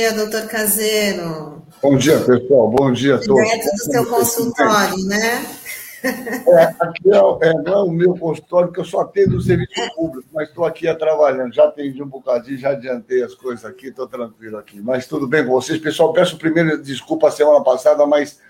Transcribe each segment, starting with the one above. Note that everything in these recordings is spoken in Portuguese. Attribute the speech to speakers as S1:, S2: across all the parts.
S1: Bom dia, doutor Caseiro.
S2: Bom dia, pessoal. Bom dia a todos.
S1: Direto do seu consultório, né?
S2: É, aqui é, é, não é o meu consultório, porque eu só atendo o serviço público, mas estou aqui trabalhando. Já atendi um bocadinho, já adiantei as coisas aqui, estou tranquilo aqui. Mas tudo bem com vocês. Pessoal, peço primeiro desculpa a semana passada, mas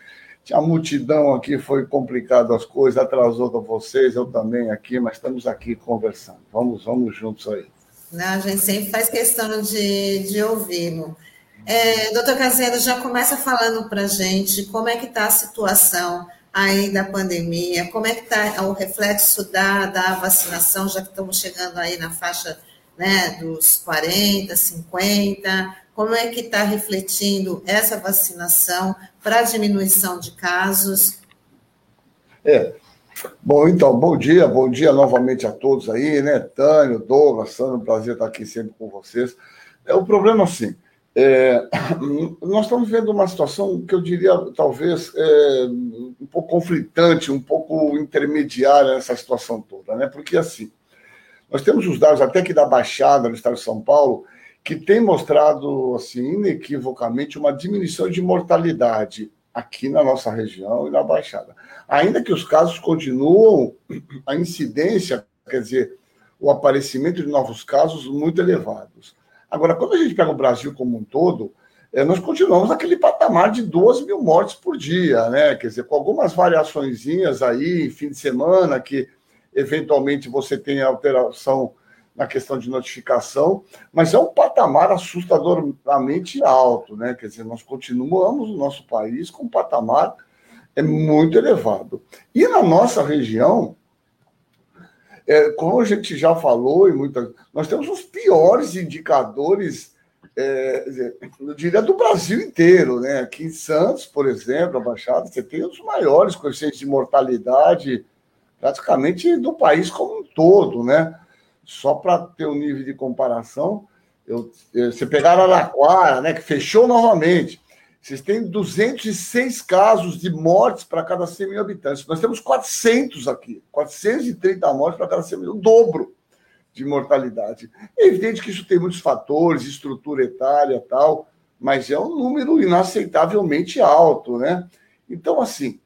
S2: tinha multidão aqui, foi complicado as coisas, atrasou para vocês, eu também aqui, mas estamos aqui conversando. Vamos, vamos juntos aí.
S1: Não, a gente sempre faz questão de, de ouvi-lo. É, doutor Caseiro, já começa falando para a gente como é que está a situação aí da pandemia, como é que está o reflexo da, da vacinação, já que estamos chegando aí na faixa né, dos 40, 50, como é que está refletindo essa vacinação para a diminuição de casos?
S2: É, Bom, então, bom dia, bom dia novamente a todos aí, né? Tânio, Douglas, Sandro, prazer estar aqui sempre com vocês. É, o problema, assim, é, nós estamos vendo uma situação que eu diria, talvez, é, um pouco conflitante, um pouco intermediária nessa situação toda, né? Porque, assim, nós temos os dados até que da Baixada, no estado de São Paulo, que tem mostrado, assim, inequivocamente, uma diminuição de mortalidade aqui na nossa região e na Baixada. Ainda que os casos continuam, a incidência, quer dizer, o aparecimento de novos casos muito elevados. Agora, quando a gente pega o Brasil como um todo, é, nós continuamos naquele patamar de 12 mil mortes por dia, né? Quer dizer, com algumas variações aí, fim de semana, que eventualmente você tem alteração na questão de notificação, mas é um patamar assustadoramente alto, né? Quer dizer, nós continuamos o nosso país com um patamar é muito elevado. E na nossa região, é, como a gente já falou, e muita, nós temos os piores indicadores, é, eu diria, do Brasil inteiro. Né? Aqui em Santos, por exemplo, a Baixada, você tem os maiores coeficientes de mortalidade praticamente do país como um todo. Né? Só para ter um nível de comparação, eu, você pegar Araquara, né, que fechou novamente, vocês têm 206 casos de mortes para cada 100 mil habitantes. Nós temos 400 aqui, 430 mortes para cada 100 mil, o dobro de mortalidade. É evidente que isso tem muitos fatores, estrutura etária tal, mas é um número inaceitavelmente alto, né? Então, assim,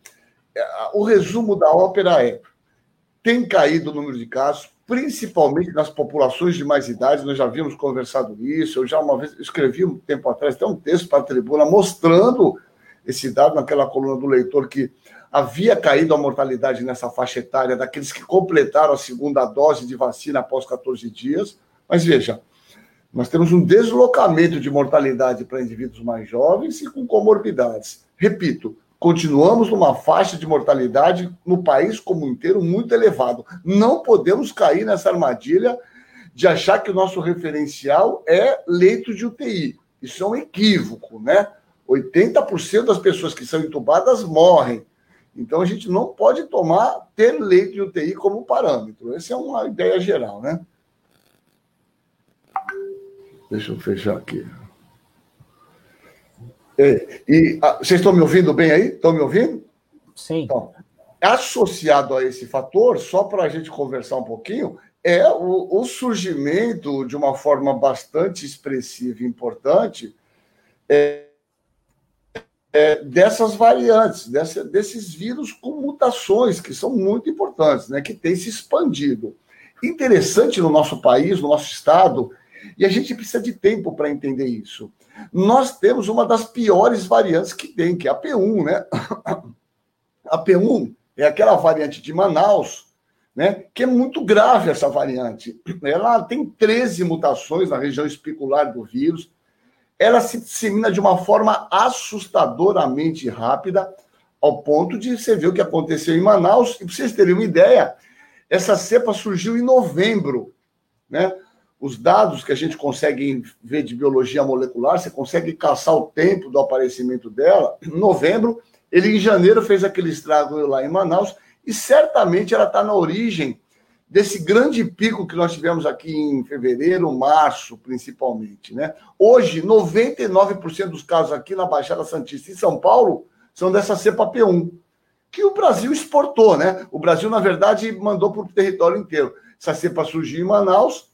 S2: é, o resumo da ópera é: tem caído o número de casos, principalmente nas populações de mais idade, nós já havíamos conversado isso, eu já uma vez escrevi um tempo atrás até um texto para a tribuna mostrando esse dado naquela coluna do leitor que havia caído a mortalidade nessa faixa etária daqueles que completaram a segunda dose de vacina após 14 dias. Mas veja, nós temos um deslocamento de mortalidade para indivíduos mais jovens e com comorbidades. Repito, continuamos numa faixa de mortalidade no país como inteiro muito elevado. Não podemos cair nessa armadilha de achar que o nosso referencial é leito de UTI. Isso é um equívoco, né? 80% das pessoas que são entubadas morrem. Então a gente não pode tomar ter leito de UTI como parâmetro. Essa é uma ideia geral, né? Deixa eu fechar aqui. É, e ah, vocês estão me ouvindo bem aí? Estão me ouvindo?
S3: Sim. Então,
S2: associado a esse fator, só para a gente conversar um pouquinho, é o, o, surgimento de uma forma bastante expressiva e importante é, é, dessas variantes, dessa, desses vírus com mutações que são muito importantes, né, que têm se expandido. Interessante no nosso país, no nosso estado, e a gente precisa de tempo para entender isso. Nós temos uma das piores variantes que tem, que é a P1, né? A P1 é aquela variante de Manaus, né? Que é muito grave essa variante. Ela tem 13 mutações na região espicular do vírus. Ela se dissemina de uma forma assustadoramente rápida, ao ponto de você ver o que aconteceu em Manaus. E para vocês terem uma ideia, essa cepa surgiu em novembro, né? Os dados que a gente consegue ver de biologia molecular, você consegue caçar o tempo do aparecimento dela. Em novembro, ele em janeiro fez aquele estrago lá em Manaus, e certamente ela está na origem desse grande pico que nós tivemos aqui em fevereiro, março, principalmente. Né? Hoje, 99% dos casos aqui na Baixada Santista em São Paulo são dessa cepa P1, que o Brasil exportou. Né? O Brasil, na verdade, mandou para o território inteiro. Essa cepa surgiu em Manaus,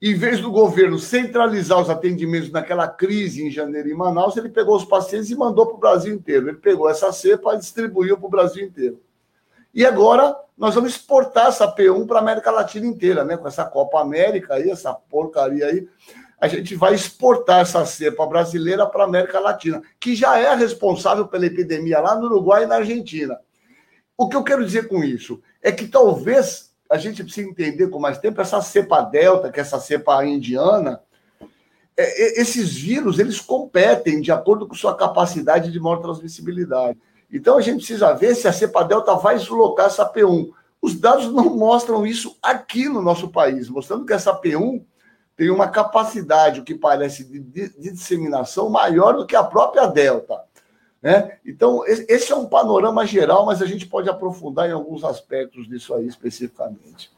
S2: em vez do governo centralizar os atendimentos naquela crise em janeiro em Manaus, ele pegou os pacientes e mandou para o Brasil inteiro. Ele pegou essa cepa e distribuiu para o Brasil inteiro. E agora nós vamos exportar essa P1 para a América Latina inteira, né? Com essa Copa América aí, essa porcaria aí. A gente vai exportar essa cepa brasileira para a América Latina, que já é responsável pela epidemia lá no Uruguai e na Argentina. O que eu quero dizer com isso é que talvez a gente precisa entender com mais tempo essa cepa delta, que é essa cepa indiana, é, esses vírus eles competem de acordo com sua capacidade de maior transmissibilidade. Então a gente precisa ver se a cepa delta vai deslocar essa P1. Os dados não mostram isso aqui no nosso país, mostrando que essa P1 tem uma capacidade, o que parece, de, de, de disseminação maior do que a própria delta. Né? Então, esse é um panorama geral, mas a gente pode aprofundar em alguns aspectos disso aí especificamente.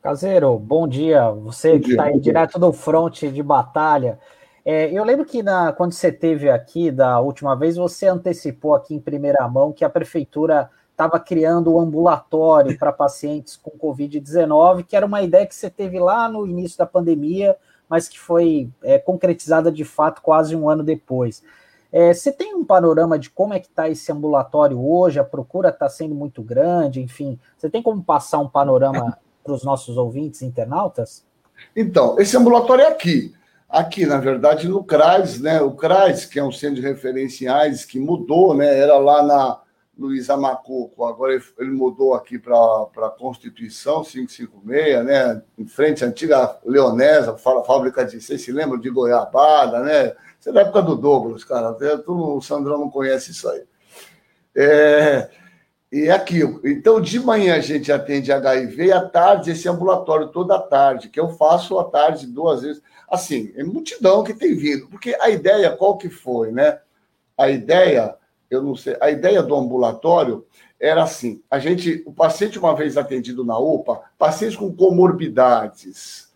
S3: Caseiro, bom dia. Você bom que está aí direto do fronte de batalha. É, eu lembro que na, quando você teve aqui da última vez, você antecipou aqui em primeira mão que a prefeitura estava criando um ambulatório para pacientes com Covid-19, que era uma ideia que você teve lá no início da pandemia, mas que foi é, concretizada de fato quase um ano depois. É, você tem um panorama de como é que está esse ambulatório hoje? A procura está sendo muito grande, enfim. Você tem como passar um panorama para os nossos ouvintes internautas?
S2: Então, esse ambulatório é aqui. Aqui, na verdade, no CRAS, né? O CRAS, que é um centro de referenciais que mudou, né? Era lá na Luiz Amacuco, agora ele mudou aqui para a Constituição 556, né? Em frente à antiga Leonesa, fábrica de, vocês se lembram de Goiabada, né? Isso é da época do Douglas, cara. o Sandrão não conhece isso aí. É, e é aquilo. Então, de manhã a gente atende HIV e à tarde esse ambulatório toda tarde, que eu faço à tarde duas vezes. Assim, é multidão que tem vindo. Porque a ideia, qual que foi, né? A ideia, eu não sei, a ideia do ambulatório era assim: a gente, o paciente, uma vez atendido na UPA, pacientes com comorbidades,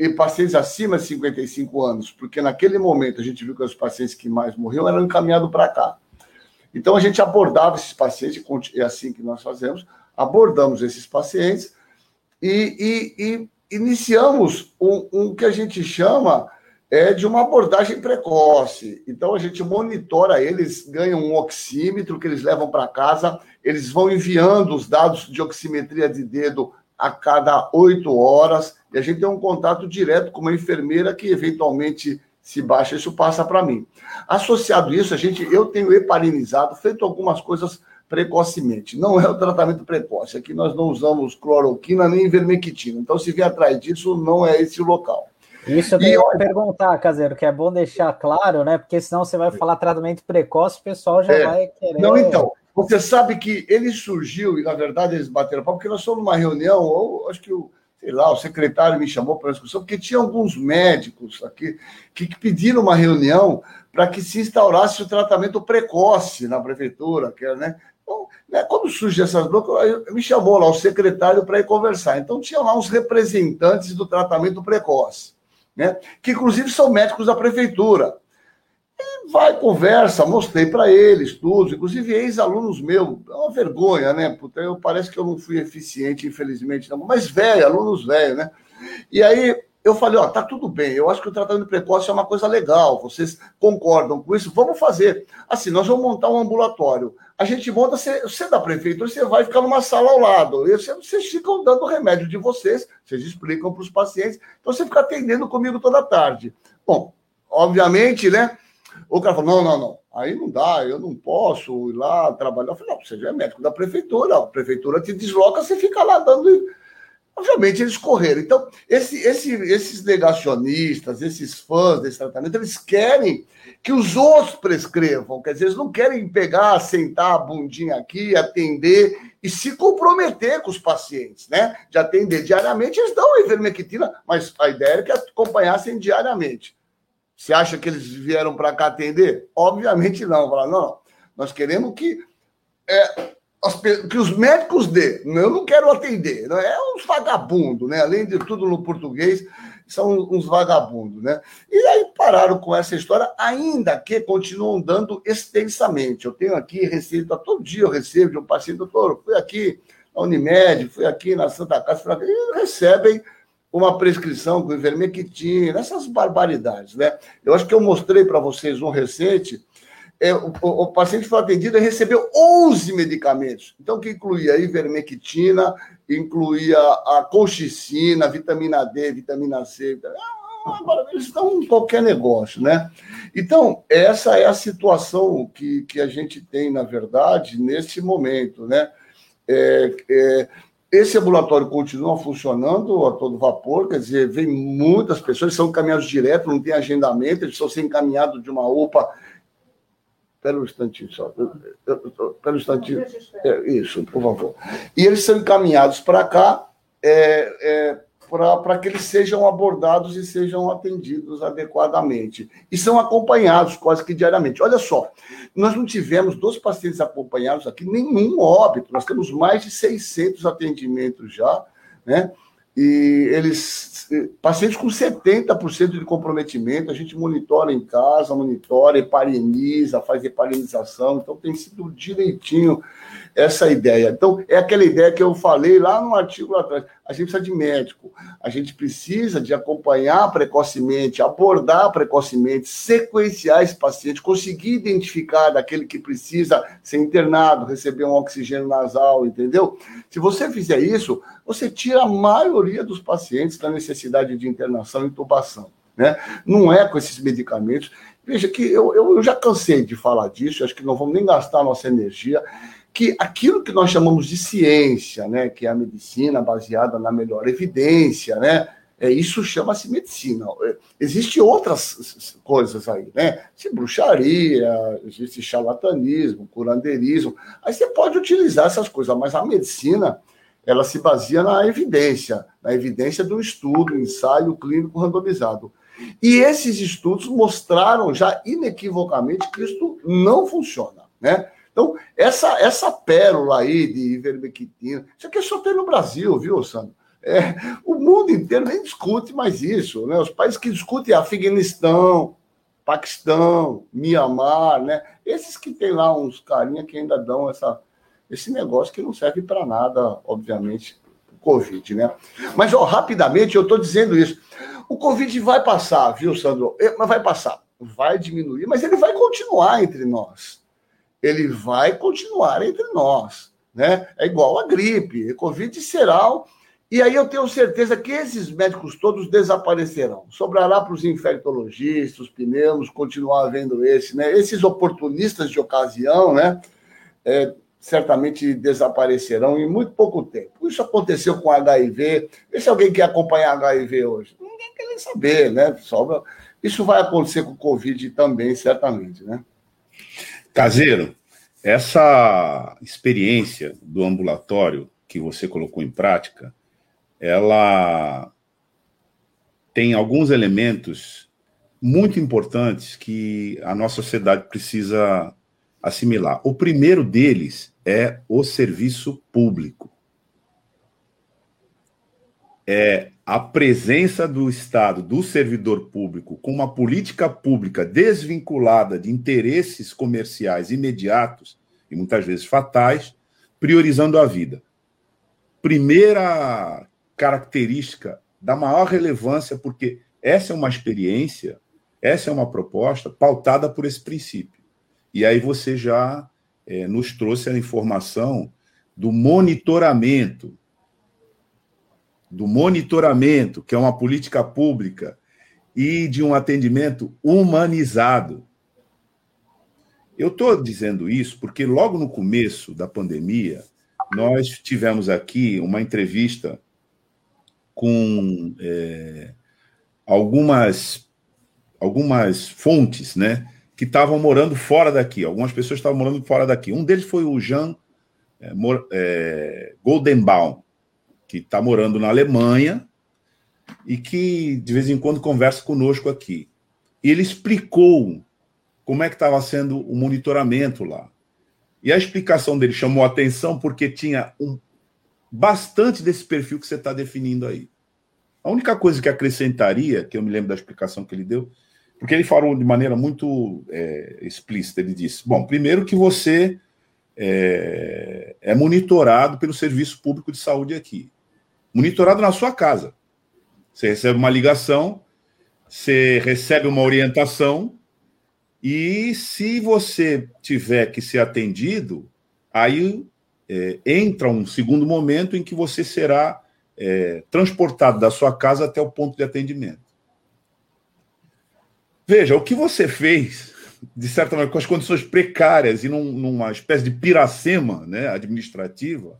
S2: e pacientes acima de 55 anos, porque naquele momento a gente viu que os pacientes que mais morriam eram encaminhados para cá. Então a gente abordava esses pacientes, é assim que nós fazemos, abordamos esses pacientes e, e, e iniciamos um, um, que a gente chama é, de uma abordagem precoce. Então a gente monitora eles, ganham um oxímetro que eles levam para casa, eles vão enviando os dados de oximetria de dedo a cada oito horas, e a gente tem um contato direto com uma enfermeira que eventualmente se baixa, isso passa para mim. Associado a isso, a gente, eu tenho heparinizado, feito algumas coisas precocemente. Não é o tratamento precoce, aqui nós não usamos cloroquina nem vermectina. Então, se vier atrás disso, não é esse o local.
S3: Isso eu tenho que perguntar, Caseiro, que é bom deixar claro, né? Porque senão você vai falar tratamento precoce, o pessoal já é. vai querer.
S2: Não, então, você sabe que ele surgiu, e na verdade eles bateram pau, porque nós fomos numa reunião, ou acho que o, sei lá, o secretário me chamou para a discussão, porque tinha alguns médicos aqui que, pediram uma reunião para que se instaurasse o tratamento precoce na prefeitura, que é, né? Então, né, quando surge essas blocos, me chamou lá o secretário para ir conversar. Então, tinha lá uns representantes do tratamento precoce, né? Que inclusive são médicos da prefeitura. Vai, conversa, mostrei para eles tudo, inclusive ex-alunos meus. É uma vergonha, né? Puta, eu, parece que eu não fui eficiente, infelizmente, não. mas velho, alunos velhos, né? E aí eu falei, ó, tá tudo bem, eu acho que o tratamento precoce é uma coisa legal, vocês concordam com isso? Vamos fazer. Assim, nós vamos montar um ambulatório. A gente monta, você, você da prefeitura, você vai ficar numa sala ao lado. E vocês, vocês ficam dando remédio de vocês, vocês explicam para os pacientes. Então você fica atendendo comigo toda tarde. Bom, obviamente, né? O cara falou: não, não, não, aí não dá, eu não posso ir lá trabalhar. Eu falei: não, você já é médico da prefeitura, a prefeitura te desloca, você fica lá dando. Obviamente eles correram. Então, esse, esse, esses negacionistas, esses fãs desse tratamento, eles querem que os outros prescrevam. Quer dizer, eles não querem pegar, sentar a bundinha aqui, atender e se comprometer com os pacientes, né? De atender diariamente, eles dão a ivermectina, mas a ideia é que acompanhassem diariamente. Você acha que eles vieram para cá atender? Obviamente não. Falar, não, nós queremos que, é, que os médicos dê. Eu não quero atender. Não é uns vagabundos, né? Além de tudo no português, são uns vagabundos, né? E aí pararam com essa história, ainda que continuam dando extensamente. Eu tenho aqui receita, todo dia eu recebo de um paciente, doutor, fui aqui na Unimed, fui aqui na Santa Casa, e recebem uma prescrição com ivermectina, essas barbaridades, né? Eu acho que eu mostrei para vocês um recente, é, o, o, paciente foi atendido e recebeu 11 medicamentos, então que incluía ivermectina, incluía a colchicina, vitamina D, vitamina C, agora eles estão em qualquer negócio, né? Então, essa é a situação que, que a gente tem, na verdade, nesse momento, né? É, é, esse ambulatório continua funcionando a todo vapor, quer dizer, vem muitas pessoas, são encaminhados direto, não tem agendamento, eles sendo encaminhados de uma UPA. Espera um instantinho só. Espera um instantinho. É, isso, por favor. E eles são encaminhados para cá. É, é, para que eles sejam abordados e sejam atendidos adequadamente. E são acompanhados quase que diariamente. Olha só, nós não tivemos dos pacientes acompanhados aqui nenhum óbito, nós temos mais de 600 atendimentos já, né? E eles, pacientes com 70% de comprometimento, a gente monitora em casa, monitora, hepariniza, faz heparinização, então tem sido direitinho essa ideia. Então, é aquela ideia que eu falei lá no artigo lá atrás. A gente precisa de médico, a gente precisa de acompanhar precocemente, abordar precocemente, sequenciar esse paciente, conseguir identificar daquele que precisa ser internado, receber um oxigênio nasal, entendeu? Se você fizer isso, você tira a maioria dos pacientes da necessidade de internação e intubação. Né? Não é com esses medicamentos. Veja que eu, eu, eu já cansei de falar disso, acho que não vamos nem gastar nossa energia que aquilo que nós chamamos de ciência, né, que é a medicina baseada na melhor evidência, né, é, isso chama-se medicina. Existem outras coisas aí, né? Se bruxaria, existe charlatanismo, curandeirismo. Aí você pode utilizar essas coisas, mas a medicina ela se baseia na evidência, na evidência do estudo, ensaio clínico randomizado. E esses estudos mostraram já inequivocamente que isso não funciona, né? Então, essa, essa pérola aí de ivermectina, isso aqui só tem no Brasil, viu, Sandro? É, o mundo inteiro nem discute mais isso, né? Os países que discutem é Afeganistão, Paquistão, Mianmar, né? Esses que tem lá uns carinha que ainda dão essa, esse negócio que não serve para nada, obviamente, o Covid, né? Mas, ó, rapidamente, eu estou dizendo isso. O Covid vai passar, viu, Sandro? É, mas vai passar, vai diminuir, mas ele vai continuar entre nós ele vai continuar entre nós. Né? É igual a gripe, a Covid será. E aí eu tenho certeza que esses médicos todos desaparecerão. Sobrará para os infectologistas, os pneus, continuar havendo esse, né? Esses oportunistas de ocasião, né? É, certamente desaparecerão em muito pouco tempo. Isso aconteceu com HIV. Vê se alguém quer acompanhar HIV hoje. Ninguém quer nem saber, né? Sobra... Isso vai acontecer com o Covid também, certamente, né?
S4: Caseiro, essa experiência do ambulatório que você colocou em prática, ela tem alguns elementos muito importantes que a nossa sociedade precisa assimilar. O primeiro deles é o serviço público. É a presença do Estado, do servidor público, com uma política pública desvinculada de interesses comerciais imediatos e muitas vezes fatais, priorizando a vida. Primeira característica da maior relevância, porque essa é uma experiência, essa é uma proposta pautada por esse princípio. E aí você já é, nos trouxe a informação do monitoramento do monitoramento, que é uma política pública, e de um atendimento humanizado. Eu estou dizendo isso porque logo no começo da pandemia, nós tivemos aqui uma entrevista com é, algumas, algumas fontes, né? Que estavam morando fora daqui. Algumas pessoas estavam morando fora daqui. Um deles foi o Jean é, é, Goldenbaum, que está morando na Alemanha e que de vez em quando conversa conosco aqui. E ele explicou como é que estava sendo o monitoramento lá. E a explicação dele chamou atenção porque tinha um bastante desse perfil que você está definindo aí. A única coisa que acrescentaria, que eu me lembro da explicação que ele deu, porque ele falou de maneira muito é, explícita, ele disse: bom, primeiro que você é, é monitorado pelo Serviço Público de Saúde aqui monitorado na sua casa. Você recebe uma ligação, você recebe uma orientação, e se você tiver que ser atendido, aí é, entra um segundo momento em que você será é, transportado da sua casa até o ponto de atendimento. Veja, o que você fez, de certa maneira, com as condições precárias e num, numa espécie de piracema né, administrativa,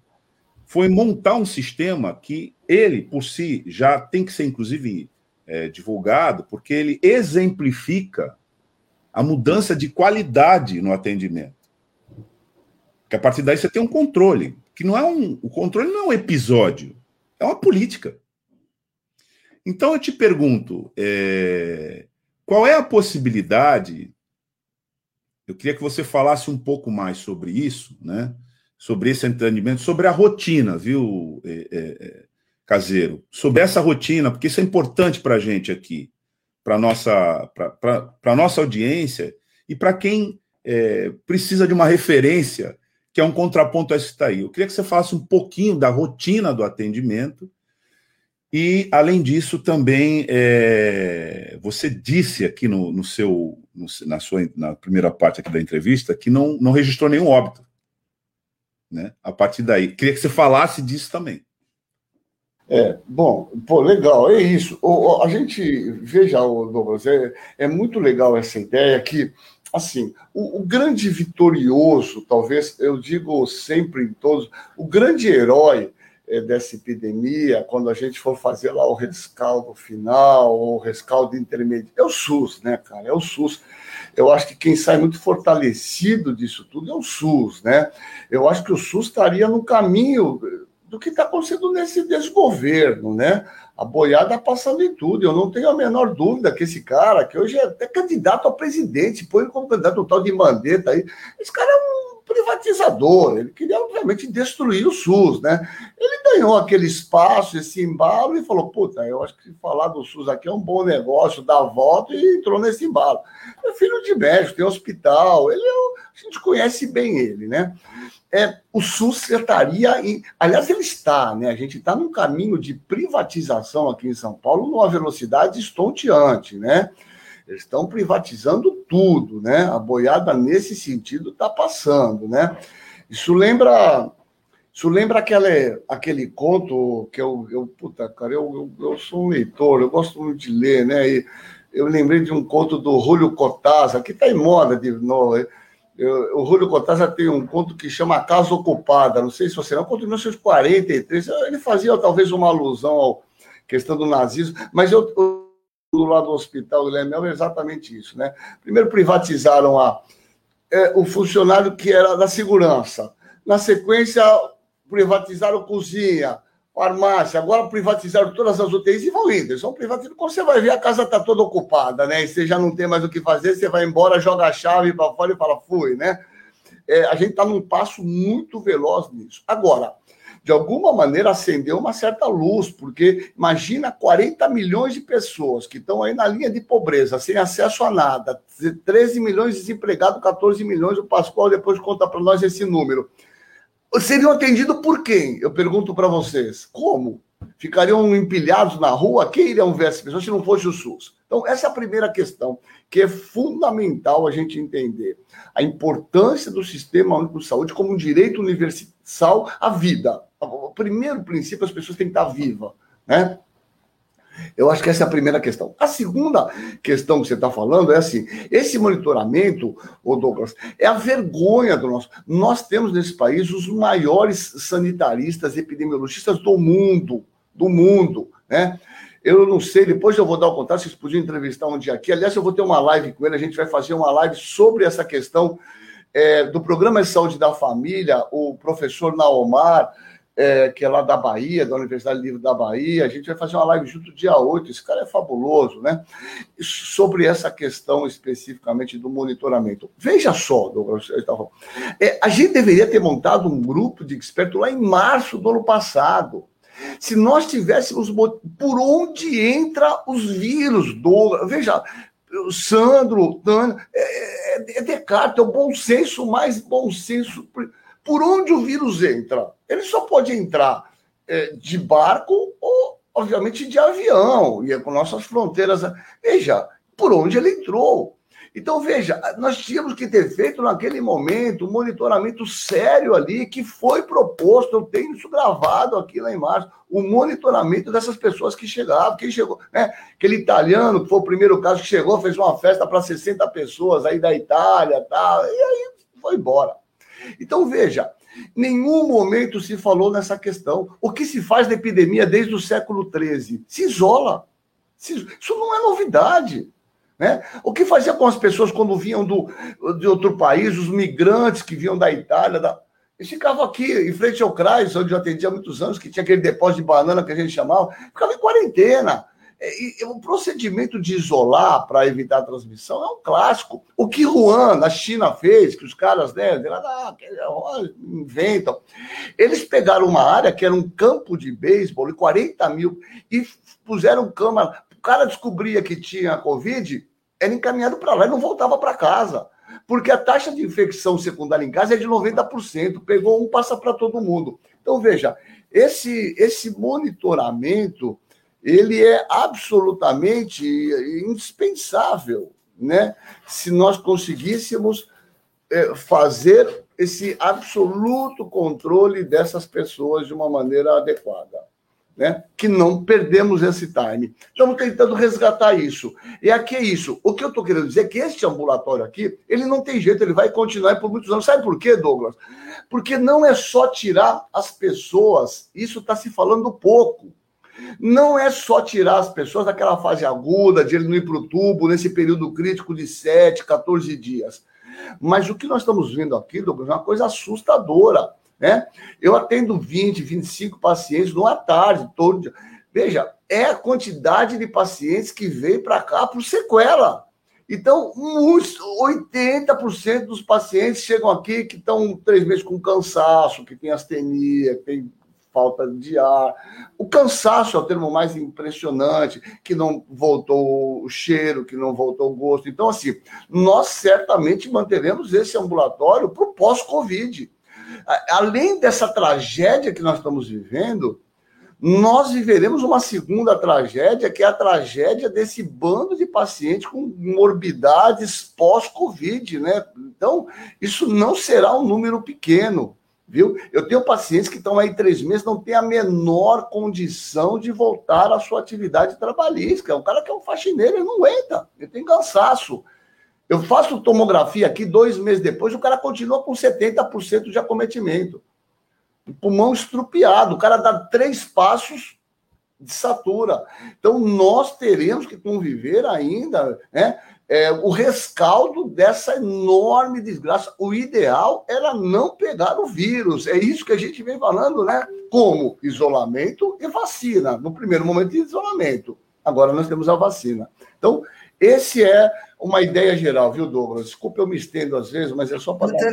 S4: foi montar um sistema que ele, por si, já tem que ser, inclusive, é, divulgado, porque ele exemplifica a mudança de qualidade no atendimento. Que a partir daí você tem um controle, que não é um. O controle não é um episódio, é uma política. Então eu te pergunto, é, qual é a possibilidade? Eu queria que você falasse um pouco mais sobre isso, né? Sobre esse entendimento, sobre a rotina, viu, é, é, é caseiro? Sobre essa rotina, porque isso é importante para a gente aqui, para nossa, para nossa audiência e para quem é, precisa de uma referência que é um contraponto a esse daí. Eu queria que você falasse um pouquinho da rotina do atendimento e, além disso, também é, você disse aqui no, no seu, no, na sua na primeira parte aqui da entrevista que não, não registrou nenhum óbito. Né? A partir daí, queria que você falasse disso também.
S2: É, bom, pô, legal, é isso. O, a gente, veja, Douglas, é, é muito legal essa ideia que assim, o, o, grande vitorioso, talvez eu digo sempre em todos, o grande herói é, dessa epidemia, quando a gente for fazer lá o rescaldo final, ou o rescaldo intermediário, é o SUS, né, cara? É o SUS. Eu acho que quem sai muito fortalecido disso tudo é o SUS, né? Eu acho que o SUS estaria no caminho do que está acontecendo nesse desgoverno, né? A boiada passando em tudo. Eu não tenho a menor dúvida que esse cara, que hoje é até candidato a presidente, põe como candidato um tal de Mandetta aí, esse cara é um privatizador. Ele queria, obviamente, destruir o SUS, né? Ele ganhou aquele espaço, esse embalo, e falou: puta, eu acho que falar do SUS aqui é um bom negócio, dá volta, e entrou nesse embalo. É filho de médico, tem hospital, ele é, a gente conhece bem ele, né? é, o SUS estaria em. Aliás, ele está, né? A gente está num caminho de privatização aqui em São Paulo numa velocidade estonteante, né? Eles estão privatizando tudo, né? A boiada nesse sentido está passando, né? Isso lembra. Isso lembra aquele, aquele conto que eu, eu puta, cara, eu, eu, eu sou um leitor, eu gosto muito de ler, né? E eu lembrei de um conto do Julio Cortázar, que está em moda de novo o Júlio Cortázar tem um conto que chama Casa Ocupada, não sei se você não, um conto de 1943. Ele fazia talvez uma alusão à questão do nazismo, mas eu, eu do lado do hospital do Lemel é exatamente isso, né? Primeiro privatizaram a, é, o funcionário que era da segurança. Na sequência, privatizaram cozinha farmácia, agora privatizaram todas as UTIs e vão indo. Eles vão privatizando. Quando você vai ver, a casa está toda ocupada, né? E você já não tem mais o que fazer, você vai embora, joga a chave para fora e fala, fui, né? É, a gente está num passo muito veloz nisso. Agora, de alguma maneira acendeu uma certa luz, porque imagina 40 milhões de pessoas que estão aí na linha de pobreza, sem acesso a nada, 13 milhões de desempregados, 14 milhões, o Pascoal depois conta para nós esse número seriam atendidos por quem? Eu pergunto para vocês. Como? Ficariam empilhados na rua? Quem iriam ver essas pessoas se não fosse o SUS? Então, essa é a primeira questão, que é fundamental a gente entender. A importância do Sistema Único de Saúde como um direito universal à vida. O primeiro princípio, as pessoas têm que estar vivas, né? Eu acho que essa é a primeira questão. A segunda questão que você está falando é assim: esse monitoramento, o Douglas, é a vergonha do nosso. Nós temos nesse país os maiores sanitaristas, epidemiologistas do mundo, do mundo, né? Eu não sei, depois eu vou dar o contato, vocês podiam entrevistar um dia aqui. Aliás, eu vou ter uma live com ele, a gente vai fazer uma live sobre essa questão é, do programa de saúde da família, o professor Naomar é, que é lá da Bahia, da Universidade Livre da Bahia. A gente vai fazer uma live junto dia 8. Esse cara é fabuloso, né? Sobre essa questão especificamente do monitoramento. Veja só, Douglas, é, a gente deveria ter montado um grupo de expertos lá em março do ano passado. Se nós tivéssemos por onde entra os vírus, Douglas, veja, Sandro, Tânia, é, é, é Descartes, é o bom senso mais bom senso por onde o vírus entra? Ele só pode entrar é, de barco ou obviamente, de avião, ia com nossas fronteiras. Veja, por onde ele entrou. Então, veja, nós tínhamos que ter feito naquele momento um monitoramento sério ali, que foi proposto, eu tenho isso gravado aqui lá em março, o monitoramento dessas pessoas que chegavam, quem chegou, né? Aquele italiano, que foi o primeiro caso que chegou, fez uma festa para 60 pessoas aí da Itália, tal, e aí foi embora. Então, veja, nenhum momento se falou nessa questão. O que se faz na epidemia desde o século XIII? Se isola. Isso não é novidade. Né? O que fazia com as pessoas quando vinham do, de outro país, os migrantes que vinham da Itália? Da... Eles ficavam aqui, em frente ao CRAS, onde eu atendia há muitos anos, que tinha aquele depósito de banana que a gente chamava, ficava em quarentena. E o procedimento de isolar para evitar a transmissão é um clássico. O que Wuhan, na China, fez, que os caras né, ah, inventam. Eles pegaram uma área que era um campo de beisebol, e 40 mil, e puseram cama. O cara descobria que tinha Covid, era encaminhado para lá e não voltava para casa. Porque a taxa de infecção secundária em casa é de 90%. Pegou um, passa para todo mundo. Então, veja, esse, esse monitoramento ele é absolutamente indispensável, né? Se nós conseguíssemos é, fazer esse absoluto controle dessas pessoas de uma maneira adequada né? que não perdemos esse time. Estamos tentando resgatar isso. E aqui é isso. O que eu estou querendo dizer é que este ambulatório aqui, ele não tem jeito, ele vai continuar por muitos anos. Sabe por quê, Douglas? Porque não é só tirar as pessoas, isso está se falando pouco. Não é só tirar as pessoas daquela fase aguda, de ele não ir para o tubo, nesse período crítico de 7, 14 dias. Mas o que nós estamos vendo aqui, Douglas, é uma coisa assustadora. Né? Eu atendo 20, 25 pacientes numa tarde, todo dia. Veja, é a quantidade de pacientes que veio para cá por sequela. Então, uns 80% dos pacientes chegam aqui que estão três meses com cansaço, que tem astenia, que tem falta de ar. O cansaço é o termo mais impressionante, que não voltou o cheiro, que não voltou o gosto. Então, assim, nós certamente manteremos esse ambulatório para o pós-Covid além dessa tragédia que nós estamos vivendo, nós viveremos uma segunda tragédia, que é a tragédia desse bando de pacientes com morbidades pós-Covid, né? Então, isso não será um número pequeno, viu? Eu tenho pacientes que estão aí três meses, não tem a menor condição de voltar à sua atividade trabalhista. O cara que é um faxineiro, ele não aguenta, ele tem cansaço. Eu faço tomografia aqui, dois meses depois, o cara continua com 70% de acometimento. O pulmão estrupiado, o cara dá três passos de satura. Então, nós teremos que conviver ainda né, é, o rescaldo dessa enorme desgraça. O ideal era não pegar o vírus. É isso que a gente vem falando, né? Como isolamento e vacina. No primeiro momento, isolamento. Agora nós temos a vacina. Então, esse é uma ideia geral, viu, Douglas? Desculpa, eu me estendo às vezes, mas é só para
S1: dar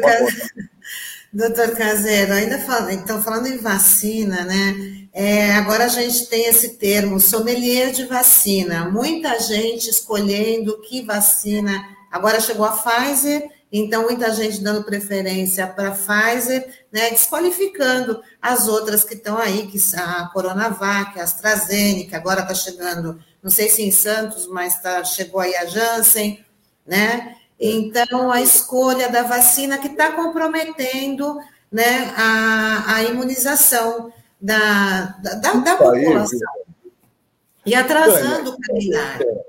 S1: Doutor Caseiro, ainda fal... então falando em vacina, né? É, agora a gente tem esse termo, sommelier de vacina. Muita gente escolhendo que vacina. Agora chegou a Pfizer, então muita gente dando preferência para a Pfizer, né? Desqualificando as outras que estão aí, que a Coronavac, a AstraZeneca, agora está chegando não sei se em Santos, mas tá, chegou aí a Janssen, né? Então, a escolha da vacina que está comprometendo né, a, a imunização da, da, da população. E atrasando o calendário.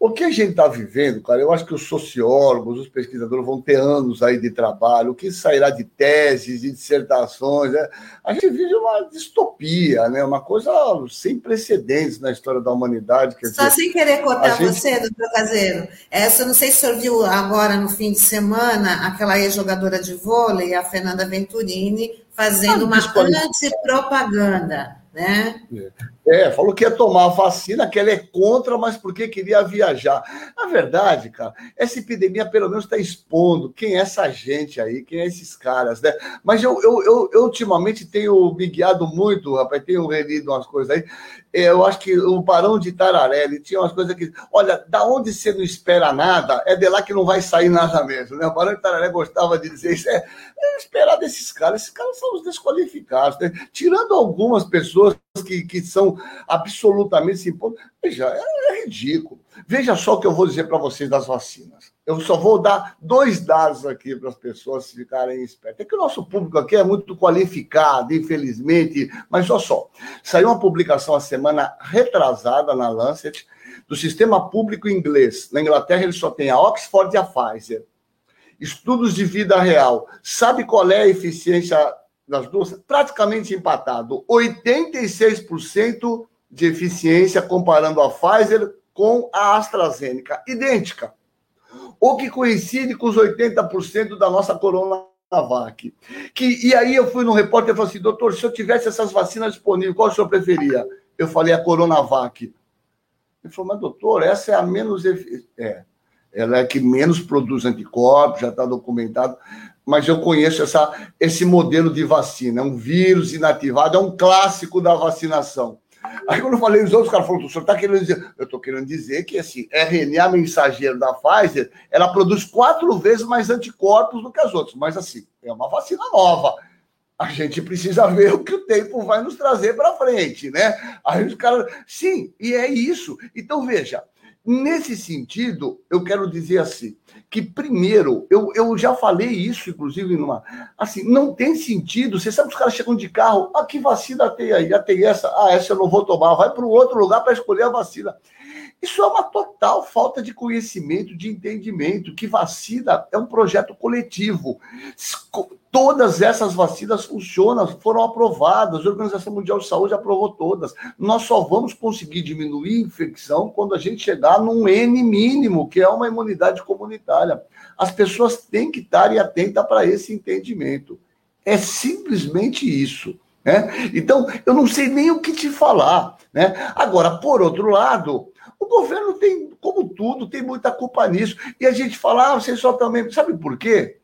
S2: O que a gente está vivendo, cara, eu acho que os sociólogos, os pesquisadores vão ter anos aí de trabalho, o que sairá de teses, de dissertações, né? a gente vive uma distopia, né? uma coisa sem precedentes na história da humanidade.
S1: Só dizer, sem querer cortar gente... você, doutor Caseiro, essa, não sei se o senhor viu agora no fim de semana, aquela ex-jogadora de vôlei, a Fernanda Venturini, fazendo ah, uma antipropaganda, né?
S2: É. É, falou que ia tomar a vacina, que ela é contra, mas porque queria viajar. Na verdade, cara, essa epidemia pelo menos está expondo quem é essa gente aí, quem é esses caras, né? Mas eu, eu, eu, eu ultimamente tenho me guiado muito, rapaz, tenho relido umas coisas aí. É, eu acho que o Barão de Tararé, ele tinha umas coisas que. Olha, da onde você não espera nada, é de lá que não vai sair nada mesmo, né? O Barão de Tararé gostava de dizer isso. É, é esperar desses caras, esses caras são os desqualificados, né? Tirando algumas pessoas que, que são absolutamente simples. Veja, é, é ridículo. Veja só o que eu vou dizer para vocês das vacinas. Eu só vou dar dois dados aqui para as pessoas ficarem espertas. É que o nosso público aqui é muito qualificado, infelizmente, mas olha só. Saiu uma publicação a semana retrasada na Lancet do sistema público inglês. Na Inglaterra, ele só tem a Oxford e a Pfizer. Estudos de vida real. Sabe qual é a eficiência das duas? Praticamente empatado. 86% de eficiência comparando a Pfizer com a AstraZeneca. Idêntica. O que coincide com os 80% da nossa Coronavac. Que, e aí eu fui no repórter e falei assim, doutor, se eu tivesse essas vacinas disponíveis, qual o senhor preferia? Eu falei a Coronavac. Ele falou, mas doutor, essa é a menos. É, ela é que menos produz anticorpos, já está documentado. Mas eu conheço essa, esse modelo de vacina. É um vírus inativado, é um clássico da vacinação. Aí quando eu falei os outros, o cara falou, o senhor está querendo dizer... Eu estou querendo dizer que, assim, RNA mensageiro da Pfizer, ela produz quatro vezes mais anticorpos do que as outras. Mas, assim, é uma vacina nova a gente precisa ver o que o tempo vai nos trazer para frente, né? Aí os caras. Sim, e é isso. Então, veja, nesse sentido, eu quero dizer assim: que primeiro, eu, eu já falei isso, inclusive, numa. Assim, não tem sentido. Você sabe que os caras chegam de carro, ah, que vacina tem aí? Já tem essa, ah, essa eu não vou tomar, vai para um outro lugar para escolher a vacina. Isso é uma total falta de conhecimento, de entendimento, que vacina é um projeto coletivo. Todas essas vacinas funcionam, foram aprovadas, a Organização Mundial de Saúde aprovou todas. Nós só vamos conseguir diminuir a infecção quando a gente chegar num N mínimo, que é uma imunidade comunitária. As pessoas têm que estar atentas para esse entendimento. É simplesmente isso. Né? Então, eu não sei nem o que te falar. Né? Agora, por outro lado, o governo tem, como tudo, tem muita culpa nisso. E a gente fala, ah, vocês só também. Sabe por quê?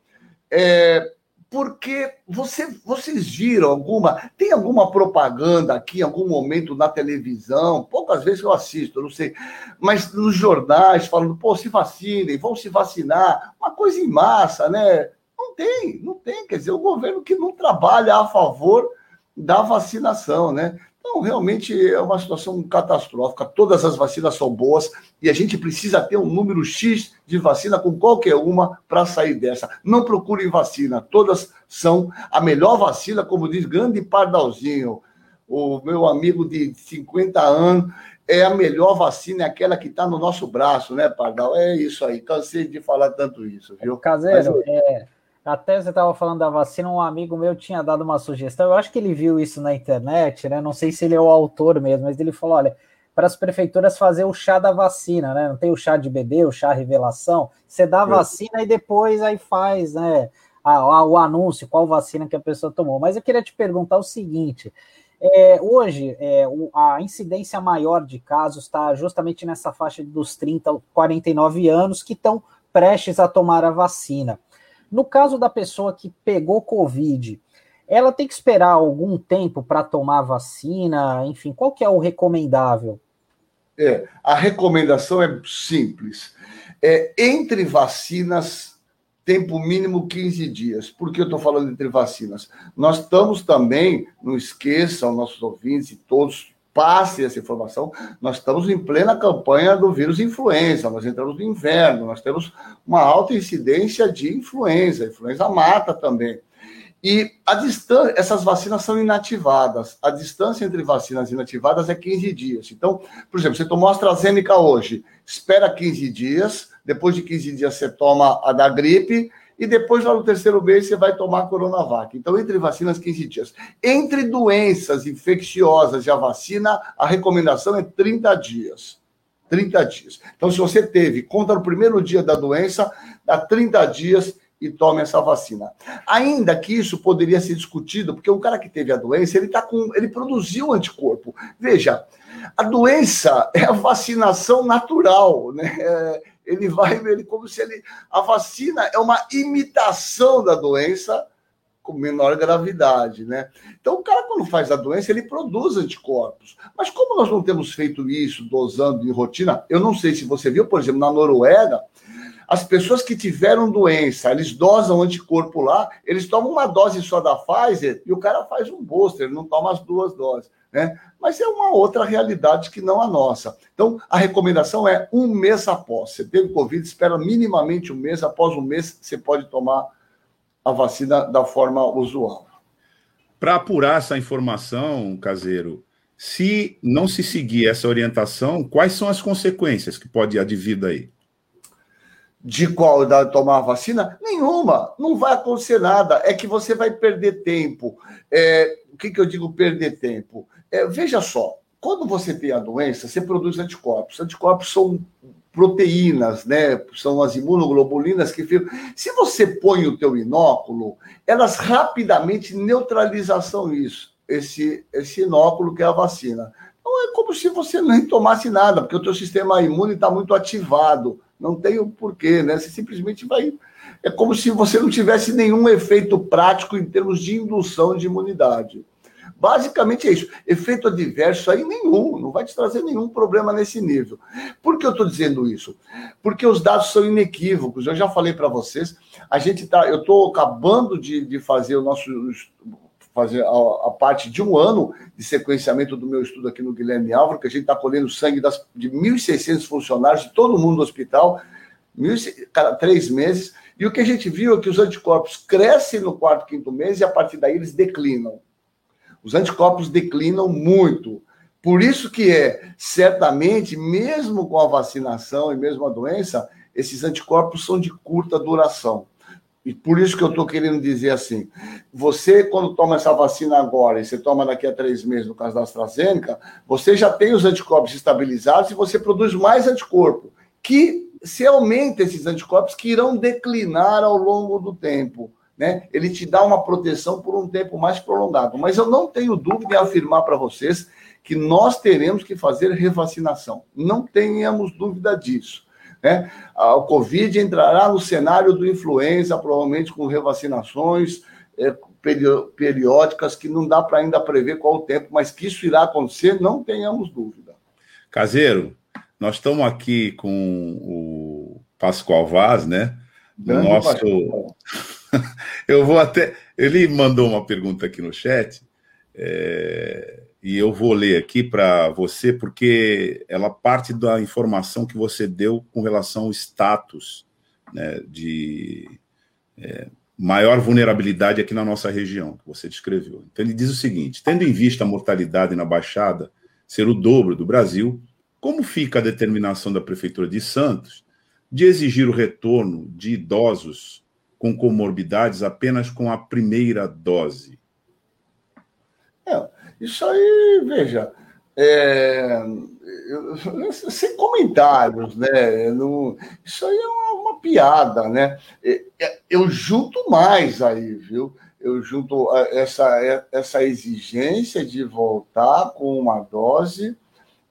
S2: É, porque você, vocês viram alguma. Tem alguma propaganda aqui, em algum momento na televisão? Poucas vezes eu assisto, não sei. Mas nos jornais, falando, pô, se vacinem, vão se vacinar. Uma coisa em massa, né? Não tem, não tem. Quer dizer, o governo que não trabalha a favor da vacinação, né? Então, realmente é uma situação catastrófica. Todas as vacinas são boas e a gente precisa ter um número X de vacina com qualquer uma para sair dessa. Não procurem vacina, todas são a melhor vacina, como diz grande Pardalzinho, o meu amigo de 50 anos. É a melhor vacina, é aquela que está no nosso braço, né, Pardal? É isso aí. Cansei de falar tanto isso, viu?
S3: Caseiro, Mas, é, até você estava falando da vacina, um amigo meu tinha dado uma sugestão. Eu acho que ele viu isso na internet, né? Não sei se ele é o autor mesmo, mas ele falou: olha, para as prefeituras fazer o chá da vacina, né? Não tem o chá de bebê, o chá revelação. Você dá a vacina e depois aí faz, né? A, a, o anúncio, qual vacina que a pessoa tomou. Mas eu queria te perguntar o seguinte: é, hoje, é, o, a incidência maior de casos está justamente nessa faixa dos 30 49 anos que estão prestes a tomar a vacina. No caso da pessoa que pegou Covid, ela tem que esperar algum tempo para tomar vacina? Enfim, qual que é o recomendável?
S2: É, a recomendação é simples. É, entre vacinas, tempo mínimo 15 dias. Por que eu estou falando entre vacinas? Nós estamos também, não esqueçam, nossos ouvintes e todos passe essa informação. Nós estamos em plena campanha do vírus influenza, nós entramos no inverno, nós temos uma alta incidência de influenza, influenza mata também. E a distância, essas vacinas são inativadas. A distância entre vacinas inativadas é 15 dias. Então, por exemplo, você tomou a AstraZeneca hoje, espera 15 dias, depois de 15 dias você toma a da gripe, e depois, lá no terceiro mês, você vai tomar a Coronavac. Então, entre vacinas, 15 dias. Entre doenças infecciosas e a vacina, a recomendação é 30 dias. 30 dias. Então, se você teve, conta no primeiro dia da doença, dá 30 dias e tome essa vacina. Ainda que isso poderia ser discutido, porque o cara que teve a doença, ele tá com, ele produziu anticorpo. Veja, a doença é a vacinação natural, né? É, ele vai, ele como se ele. A vacina é uma imitação da doença com menor gravidade, né? Então, o cara, quando faz a doença, ele produz anticorpos. Mas como nós não temos feito isso, dosando em rotina, eu não sei se você viu, por exemplo, na Noruega, as pessoas que tiveram doença, eles dosam anticorpo lá, eles tomam uma dose só da Pfizer e o cara faz um booster, ele não toma as duas doses. Né? Mas é uma outra realidade que não a nossa. Então, a recomendação é um mês após. Você teve Covid, espera minimamente um mês. Após um mês, você pode tomar a vacina da forma usual.
S4: Para apurar essa informação, caseiro, se não se seguir essa orientação, quais são as consequências que pode advir daí?
S2: De qual da tomar a vacina? Nenhuma, não vai acontecer nada. É que você vai perder tempo. É, o que, que eu digo perder tempo? É, veja só, quando você tem a doença, você produz anticorpos. Anticorpos são proteínas, né? São as imunoglobulinas que ficam. Se você põe o teu inóculo, elas rapidamente neutralizam isso, esse, esse inóculo que é a vacina. Então é como se você nem tomasse nada, porque o teu sistema imune está muito ativado. Não tem o porquê, né? Você simplesmente vai. É como se você não tivesse nenhum efeito prático em termos de indução de imunidade. Basicamente é isso. Efeito adverso aí nenhum, não vai te trazer nenhum problema nesse nível. Por que eu estou dizendo isso? Porque os dados são inequívocos. Eu já falei para vocês, a gente tá, eu estou acabando de, de fazer o nosso fazer a, a, parte de um ano de sequenciamento do meu estudo aqui no Guilherme Álvaro, que a gente está colhendo sangue das, de 1.600 funcionários de todo mundo do hospital, mil, cada três meses, e o que a gente viu é que os anticorpos crescem no quarto, quinto mês e a partir daí eles declinam. Os anticorpos declinam muito. Por isso que é, certamente, mesmo com a vacinação e mesmo a doença, esses anticorpos são de curta duração. E por isso que eu estou querendo dizer assim: você, quando toma essa vacina agora, e você toma daqui a três meses, no caso da AstraZeneca, você já tem os anticorpos estabilizados e você produz mais anticorpo, que se aumenta esses anticorpos que irão declinar ao longo do tempo né? Ele te dá uma proteção por um tempo mais prolongado. Mas eu não tenho dúvida em afirmar para vocês que nós teremos que fazer revacinação. Não tenhamos dúvida disso. Né? O Covid entrará no cenário do influenza, provavelmente com revacinações é, periódicas, que não dá para ainda prever qual o tempo, mas que isso irá acontecer, não tenhamos dúvida.
S4: Caseiro, nós estamos aqui com o Pascoal Vaz, né? Nosso. eu vou até. Ele mandou uma pergunta aqui no chat, é... e eu vou ler aqui para você, porque ela parte da informação que você deu com relação ao status né, de é, maior vulnerabilidade aqui na nossa região, que você descreveu. Então, ele diz o seguinte: tendo em vista a mortalidade na Baixada ser o dobro do Brasil, como fica a determinação da Prefeitura de Santos de exigir o retorno de idosos com comorbidades apenas com a primeira dose?
S2: É, isso aí, veja, é, sem comentários, né? Não, isso aí é uma, uma, piada, né? É, é, eu junto mais aí, viu? Eu junto essa, essa exigência de voltar com uma dose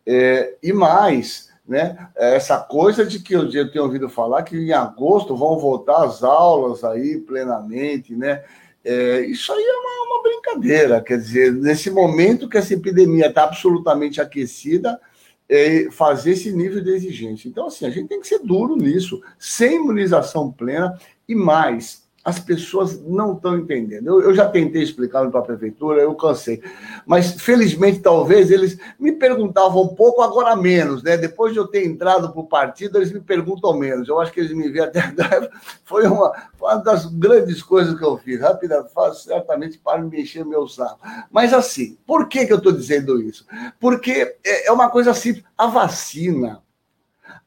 S2: é, e mais né? Essa coisa de que eu, eu tenho ouvido falar que em agosto vão voltar as aulas aí plenamente, né? É, isso aí é uma, uma, brincadeira, quer dizer, nesse momento que essa epidemia está absolutamente aquecida, é, fazer esse nível de exigência. Então, assim, a gente tem que ser duro nisso, sem imunização plena e mais as pessoas não estão entendendo. Eu, eu já tentei explicar para a prefeitura, eu cansei. Mas, felizmente, talvez eles me perguntavam um pouco, agora menos, né? Depois de eu ter entrado para o partido, eles me perguntam menos. Eu acho que eles me veem até. Foi uma, uma das grandes coisas que eu fiz. Rápida, faço certamente para me encher meu saco. Mas, assim, por que, que eu estou dizendo isso? Porque é, é uma coisa simples. A vacina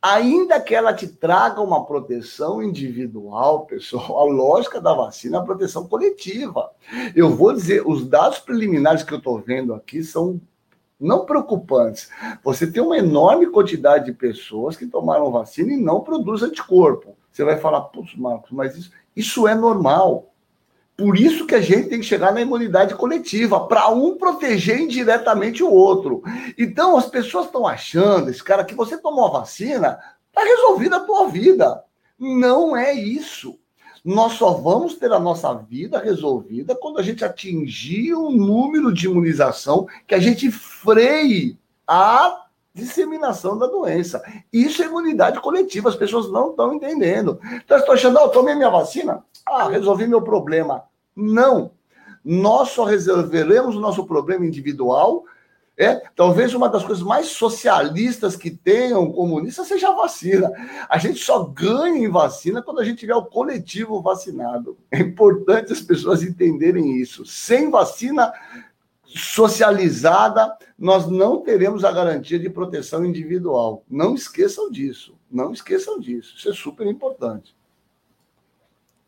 S2: ainda que ela te traga uma proteção individual, pessoal, a lógica da vacina é a proteção coletiva. Eu vou dizer, os dados preliminares que eu estou vendo aqui são não preocupantes. Você tem uma enorme quantidade de pessoas que tomaram vacina e não produzem anticorpo. Você vai falar, putz, Marcos, mas isso, isso é normal. Por isso que a gente tem que chegar na imunidade coletiva, para um proteger indiretamente o outro. Então, as pessoas estão achando, esse cara, que você tomou a vacina, está resolvida a tua vida. Não é isso. Nós só vamos ter a nossa vida resolvida quando a gente atingir um número de imunização que a gente freie a disseminação da doença. Isso é imunidade coletiva, as pessoas não estão entendendo. Então, estou achando, oh, tomei minha vacina, ah, resolvi meu problema. Não. Nós só resolveremos o nosso problema individual É, talvez uma das coisas mais socialistas que tenham comunista seja a vacina. A gente só ganha em vacina quando a gente tiver o coletivo vacinado. É importante as pessoas entenderem isso. Sem vacina socializada, nós não teremos a garantia de proteção individual. Não esqueçam disso. Não esqueçam disso. Isso é super importante.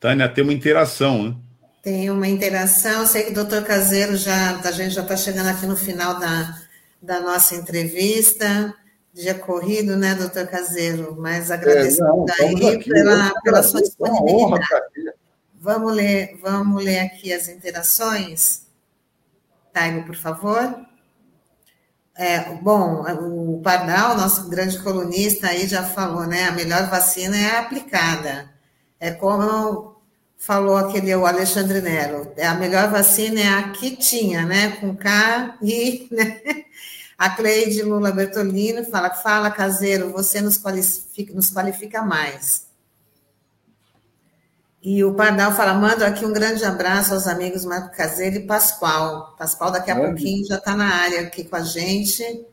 S4: Tânia, tem uma interação, né?
S1: Tem uma interação. Eu sei que o doutor Caseiro já, a gente já está chegando aqui no final da, da nossa entrevista. Dia corrido, né, doutor Caseiro? Mas agradeço é, não, aí aqui, pela, pela sua disponibilidade. Vamos ler, vamos ler aqui as interações. Taigo, por favor. É, bom, o Pardal, nosso grande colunista, aí já falou, né? A melhor vacina é a aplicada. É como falou aquele o Alexandre Nero, é a melhor vacina é a que tinha, né? Com K e né? a Cleide Lula Bertolino fala, fala caseiro, você nos qualifica, nos qualifica mais. E o Pardal fala, mando aqui um grande abraço aos amigos Marco Caseiro e Pascoal. Pascoal daqui a é. pouquinho já está na área aqui com a gente.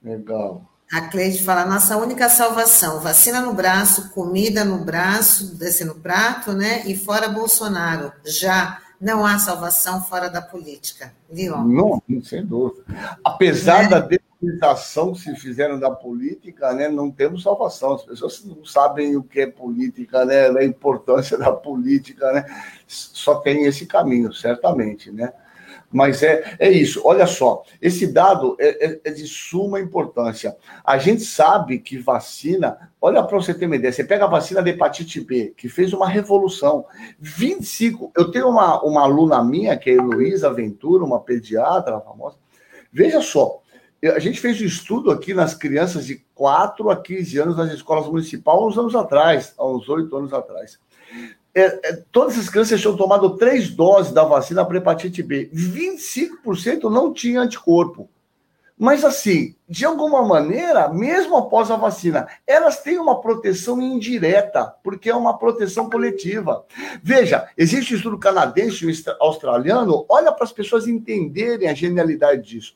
S2: Legal.
S1: A Cleide fala: nossa única salvação, vacina no braço, comida no braço, descer no prato, né? E fora Bolsonaro. Já não há salvação fora da política. Leon.
S2: Não, sem dúvida. Apesar é. da demonização que se fizeram da política, né, não temos salvação. As pessoas não sabem o que é política, né, a importância da política, né? Só tem esse caminho, certamente, né? Mas é, é isso. Olha só, esse dado é, é, é de suma importância. A gente sabe que vacina. Olha para você ter uma ideia. Você pega a vacina de hepatite B, que fez uma revolução. 25. Eu tenho uma, uma aluna minha, que é Heloísa Ventura, uma pediatra famosa. Veja só, a gente fez um estudo aqui nas crianças de 4 a 15 anos nas escolas municipais, uns anos atrás, há uns 8 anos atrás é, é, todas as crianças tinham tomado três doses da vacina para hepatite B. 25% não tinha anticorpo. Mas, assim, de alguma maneira, mesmo após a vacina, elas têm uma proteção indireta, porque é uma proteção coletiva. Veja, existe um estudo canadense e australiano, olha para as pessoas entenderem a genialidade disso.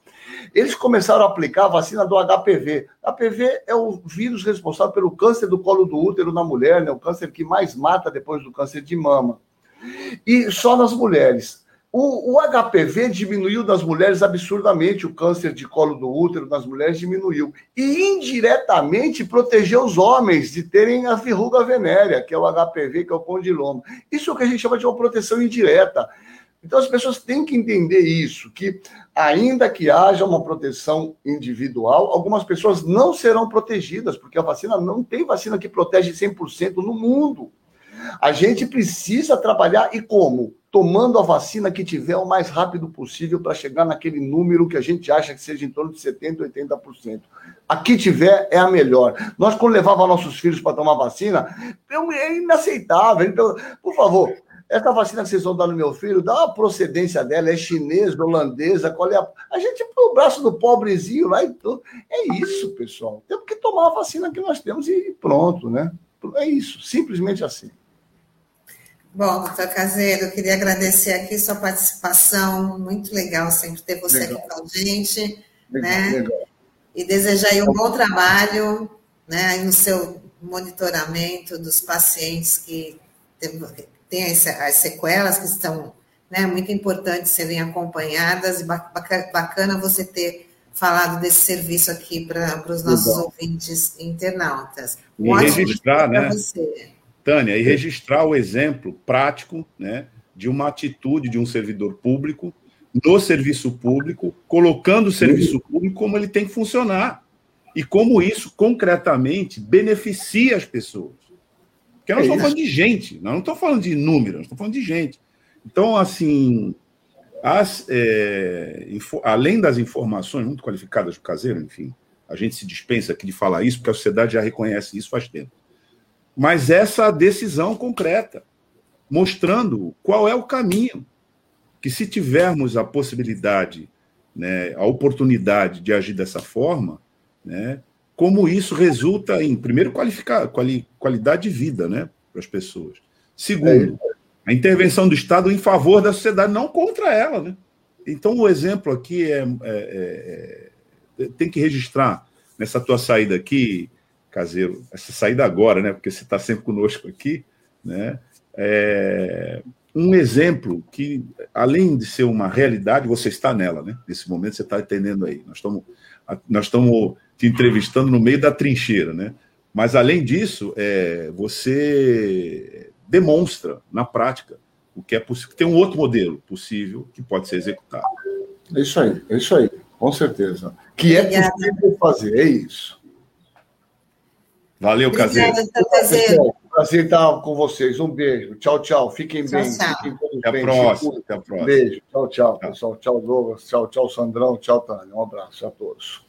S2: Eles começaram a aplicar a vacina do HPV. HPV é o vírus responsável pelo câncer do colo do útero na mulher, né? o câncer que mais mata depois do câncer de mama. E só nas mulheres. O, o, HPV diminuiu nas mulheres absurdamente, o câncer de colo do útero nas mulheres diminuiu. E indiretamente protegeu os homens de terem a verruga venérea, que é o HPV, que é o condiloma. Isso é o que a gente chama de uma proteção indireta. Então as pessoas têm que entender isso, que ainda que haja uma proteção individual, algumas pessoas não serão protegidas, porque a vacina não tem vacina que protege 100% no mundo. A gente precisa trabalhar e como? Tomando a vacina que tiver o mais rápido possível para chegar naquele número que a gente acha que seja em torno de 70%, 80%. A que tiver é a melhor. Nós, quando levava nossos filhos para tomar vacina, é inaceitável. Então, por favor, essa vacina que vocês vão dar no meu filho, dá uma procedência dela, é chinesa, holandesa, qual é a. A gente põe o braço do pobrezinho lá e tudo. É isso, pessoal. Temos que tomar a vacina que nós temos e pronto, né? É isso, simplesmente assim.
S1: Bom, doutor Caseiro, eu queria agradecer aqui sua participação, muito legal sempre ter você legal. aqui com a gente, legal, né? Legal. E desejar aí um bom trabalho, né, no seu monitoramento dos pacientes que têm as sequelas que estão, né, muito importantes serem acompanhadas e bacana você ter falado desse serviço aqui para os nossos ouvintes internautas.
S4: Um e registrar, né? Tânia, e registrar o exemplo prático né, de uma atitude de um servidor público no serviço público, colocando o serviço público como ele tem que funcionar. E como isso concretamente beneficia as pessoas. Porque nós é estamos falando de gente, nós não estamos falando de números, nós estamos falando de gente. Então, assim, as, é, além das informações muito qualificadas do caseiro, enfim, a gente se dispensa aqui de falar isso, porque a sociedade já reconhece isso faz tempo mas essa decisão concreta, mostrando qual é o caminho. Que se tivermos a possibilidade, né, a oportunidade de agir dessa forma, né, como isso resulta em, primeiro, qualificar, quali, qualidade de vida né, para as pessoas. Segundo, a intervenção do Estado em favor da sociedade, não contra ela. Né? então, o exemplo aqui é, é, é, tem que registrar nessa tua saída aqui, caseiro, essa saída agora, né? Porque você está sempre conosco aqui, né? É, um exemplo que, além de ser uma realidade, você está nela, né? Nesse momento você está entendendo aí. Nós estamos, nós estamos te entrevistando no meio da trincheira, né? Mas além disso, é, você demonstra na prática o que é possível. Tem um outro modelo possível que pode ser executado.
S2: É isso aí, é isso aí, com certeza. Que é possível fazer, é isso.
S4: Valeu, Caseiro.
S2: Caseiro. Prazer estar com vocês. Um beijo. Tchau, tchau. Fiquem
S1: tchau,
S2: bem.
S1: Tchau.
S2: Fiquem
S4: todos Até bem. A próxima. Até a próxima.
S2: Beijo. Tchau, tchau, pessoal. Tchau, Douglas. Tchau, tchau, Sandrão. Tchau, Tânia. Um abraço a todos.